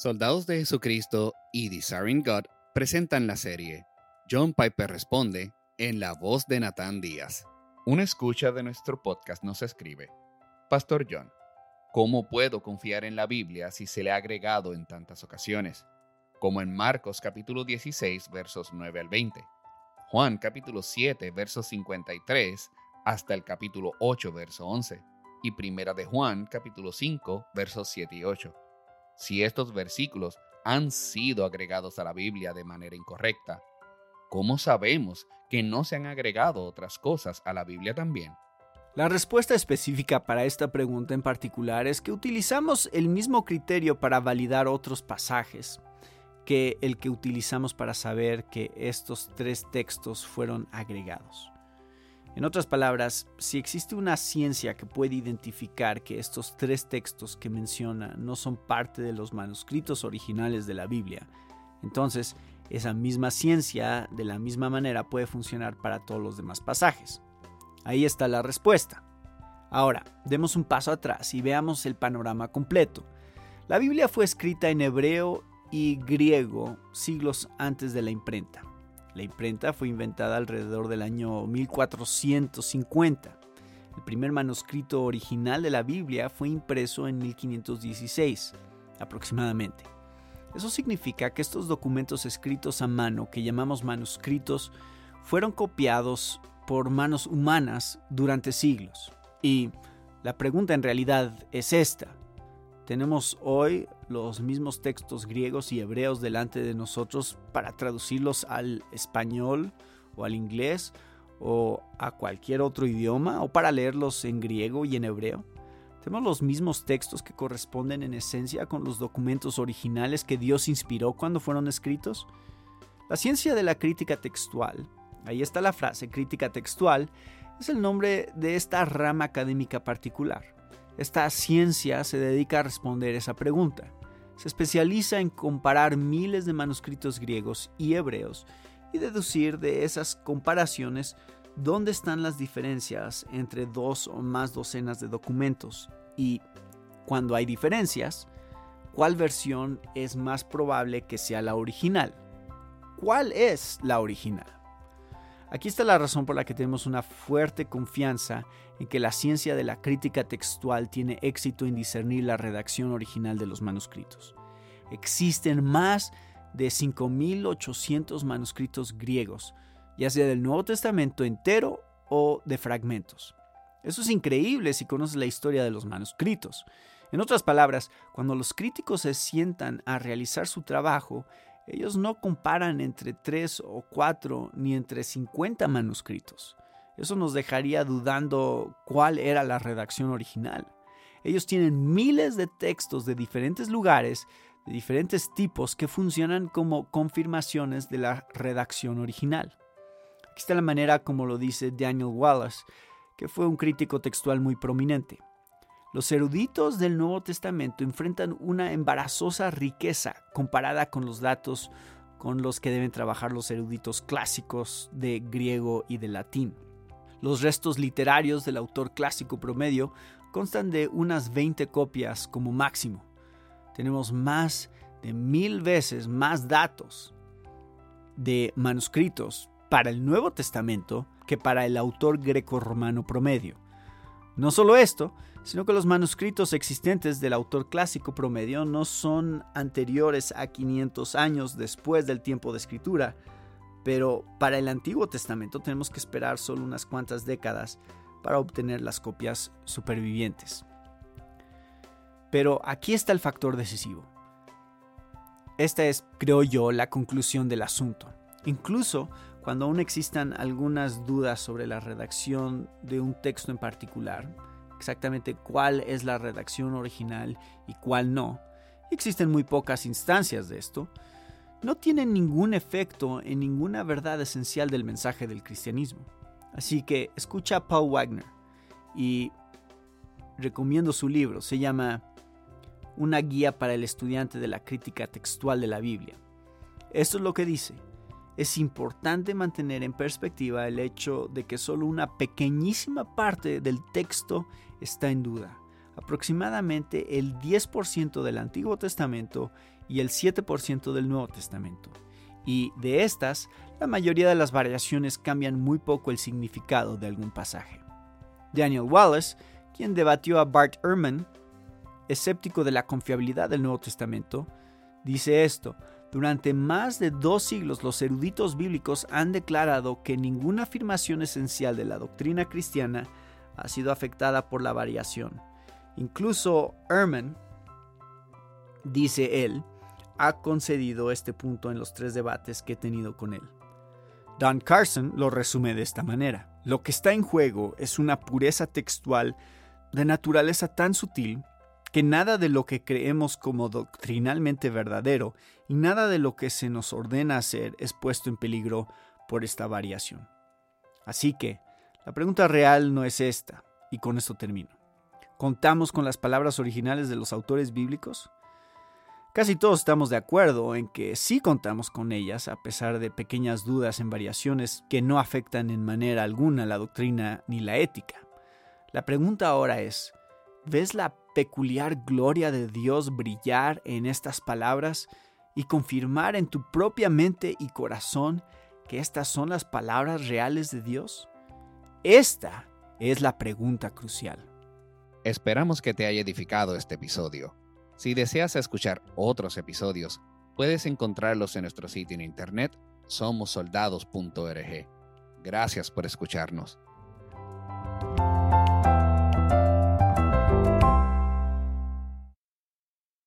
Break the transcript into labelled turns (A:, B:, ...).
A: Soldados de Jesucristo y Desiring God presentan la serie John Piper responde en la voz de Nathan Díaz. Una escucha de nuestro podcast nos escribe, Pastor John, ¿cómo puedo confiar en la Biblia si se le ha agregado en tantas ocasiones? Como en Marcos capítulo 16 versos 9 al 20, Juan capítulo 7 versos 53 hasta el capítulo 8 verso 11 y Primera de Juan capítulo 5 versos 7 y 8 si estos versículos han sido agregados a la Biblia de manera incorrecta, ¿cómo sabemos que no se han agregado otras cosas a la Biblia también?
B: La respuesta específica para esta pregunta en particular es que utilizamos el mismo criterio para validar otros pasajes que el que utilizamos para saber que estos tres textos fueron agregados. En otras palabras, si existe una ciencia que puede identificar que estos tres textos que menciona no son parte de los manuscritos originales de la Biblia, entonces esa misma ciencia de la misma manera puede funcionar para todos los demás pasajes. Ahí está la respuesta. Ahora, demos un paso atrás y veamos el panorama completo. La Biblia fue escrita en hebreo y griego siglos antes de la imprenta. La imprenta fue inventada alrededor del año 1450. El primer manuscrito original de la Biblia fue impreso en 1516, aproximadamente. Eso significa que estos documentos escritos a mano, que llamamos manuscritos, fueron copiados por manos humanas durante siglos. Y la pregunta en realidad es esta. Tenemos hoy los mismos textos griegos y hebreos delante de nosotros para traducirlos al español o al inglés o a cualquier otro idioma o para leerlos en griego y en hebreo. Tenemos los mismos textos que corresponden en esencia con los documentos originales que Dios inspiró cuando fueron escritos. La ciencia de la crítica textual, ahí está la frase crítica textual, es el nombre de esta rama académica particular. Esta ciencia se dedica a responder esa pregunta. Se especializa en comparar miles de manuscritos griegos y hebreos y deducir de esas comparaciones dónde están las diferencias entre dos o más docenas de documentos y, cuando hay diferencias, cuál versión es más probable que sea la original. ¿Cuál es la original? Aquí está la razón por la que tenemos una fuerte confianza en que la ciencia de la crítica textual tiene éxito en discernir la redacción original de los manuscritos. Existen más de 5.800 manuscritos griegos, ya sea del Nuevo Testamento entero o de fragmentos. Eso es increíble si conoces la historia de los manuscritos. En otras palabras, cuando los críticos se sientan a realizar su trabajo, ellos no comparan entre 3 o 4 ni entre 50 manuscritos. Eso nos dejaría dudando cuál era la redacción original. Ellos tienen miles de textos de diferentes lugares, de diferentes tipos, que funcionan como confirmaciones de la redacción original. Aquí está la manera como lo dice Daniel Wallace, que fue un crítico textual muy prominente. Los eruditos del Nuevo Testamento enfrentan una embarazosa riqueza comparada con los datos con los que deben trabajar los eruditos clásicos de griego y de latín. Los restos literarios del autor clásico promedio constan de unas 20 copias como máximo. Tenemos más de mil veces más datos de manuscritos para el Nuevo Testamento que para el autor greco-romano promedio. No solo esto, sino que los manuscritos existentes del autor clásico promedio no son anteriores a 500 años después del tiempo de escritura, pero para el Antiguo Testamento tenemos que esperar solo unas cuantas décadas para obtener las copias supervivientes. Pero aquí está el factor decisivo. Esta es, creo yo, la conclusión del asunto. Incluso cuando aún existan algunas dudas sobre la redacción de un texto en particular, exactamente cuál es la redacción original y cuál no, existen muy pocas instancias de esto, no tienen ningún efecto en ninguna verdad esencial del mensaje del cristianismo. Así que escucha a Paul Wagner y recomiendo su libro, se llama Una guía para el estudiante de la crítica textual de la Biblia. Esto es lo que dice es importante mantener en perspectiva el hecho de que solo una pequeñísima parte del texto está en duda. aproximadamente el 10% del Antiguo Testamento y el 7% del Nuevo Testamento. Y de estas, la mayoría de las variaciones cambian muy poco el significado de algún pasaje. Daniel Wallace, quien debatió a Bart Ehrman, escéptico de la confiabilidad del Nuevo Testamento, dice esto, durante más de dos siglos los eruditos bíblicos han declarado que ninguna afirmación esencial de la doctrina cristiana ha sido afectada por la variación. Incluso Ehrman, dice él, ha concedido este punto en los tres debates que he tenido con él. Don Carson lo resume de esta manera. Lo que está en juego es una pureza textual de naturaleza tan sutil que nada de lo que creemos como doctrinalmente verdadero y nada de lo que se nos ordena hacer es puesto en peligro por esta variación. Así que, la pregunta real no es esta, y con esto termino. ¿Contamos con las palabras originales de los autores bíblicos? Casi todos estamos de acuerdo en que sí contamos con ellas, a pesar de pequeñas dudas en variaciones que no afectan en manera alguna la doctrina ni la ética. La pregunta ahora es, ¿ves la peculiar gloria de Dios brillar en estas palabras y confirmar en tu propia mente y corazón que estas son las palabras reales de Dios? Esta es la pregunta crucial.
A: Esperamos que te haya edificado este episodio. Si deseas escuchar otros episodios, puedes encontrarlos en nuestro sitio en internet somosoldados.org. Gracias por escucharnos.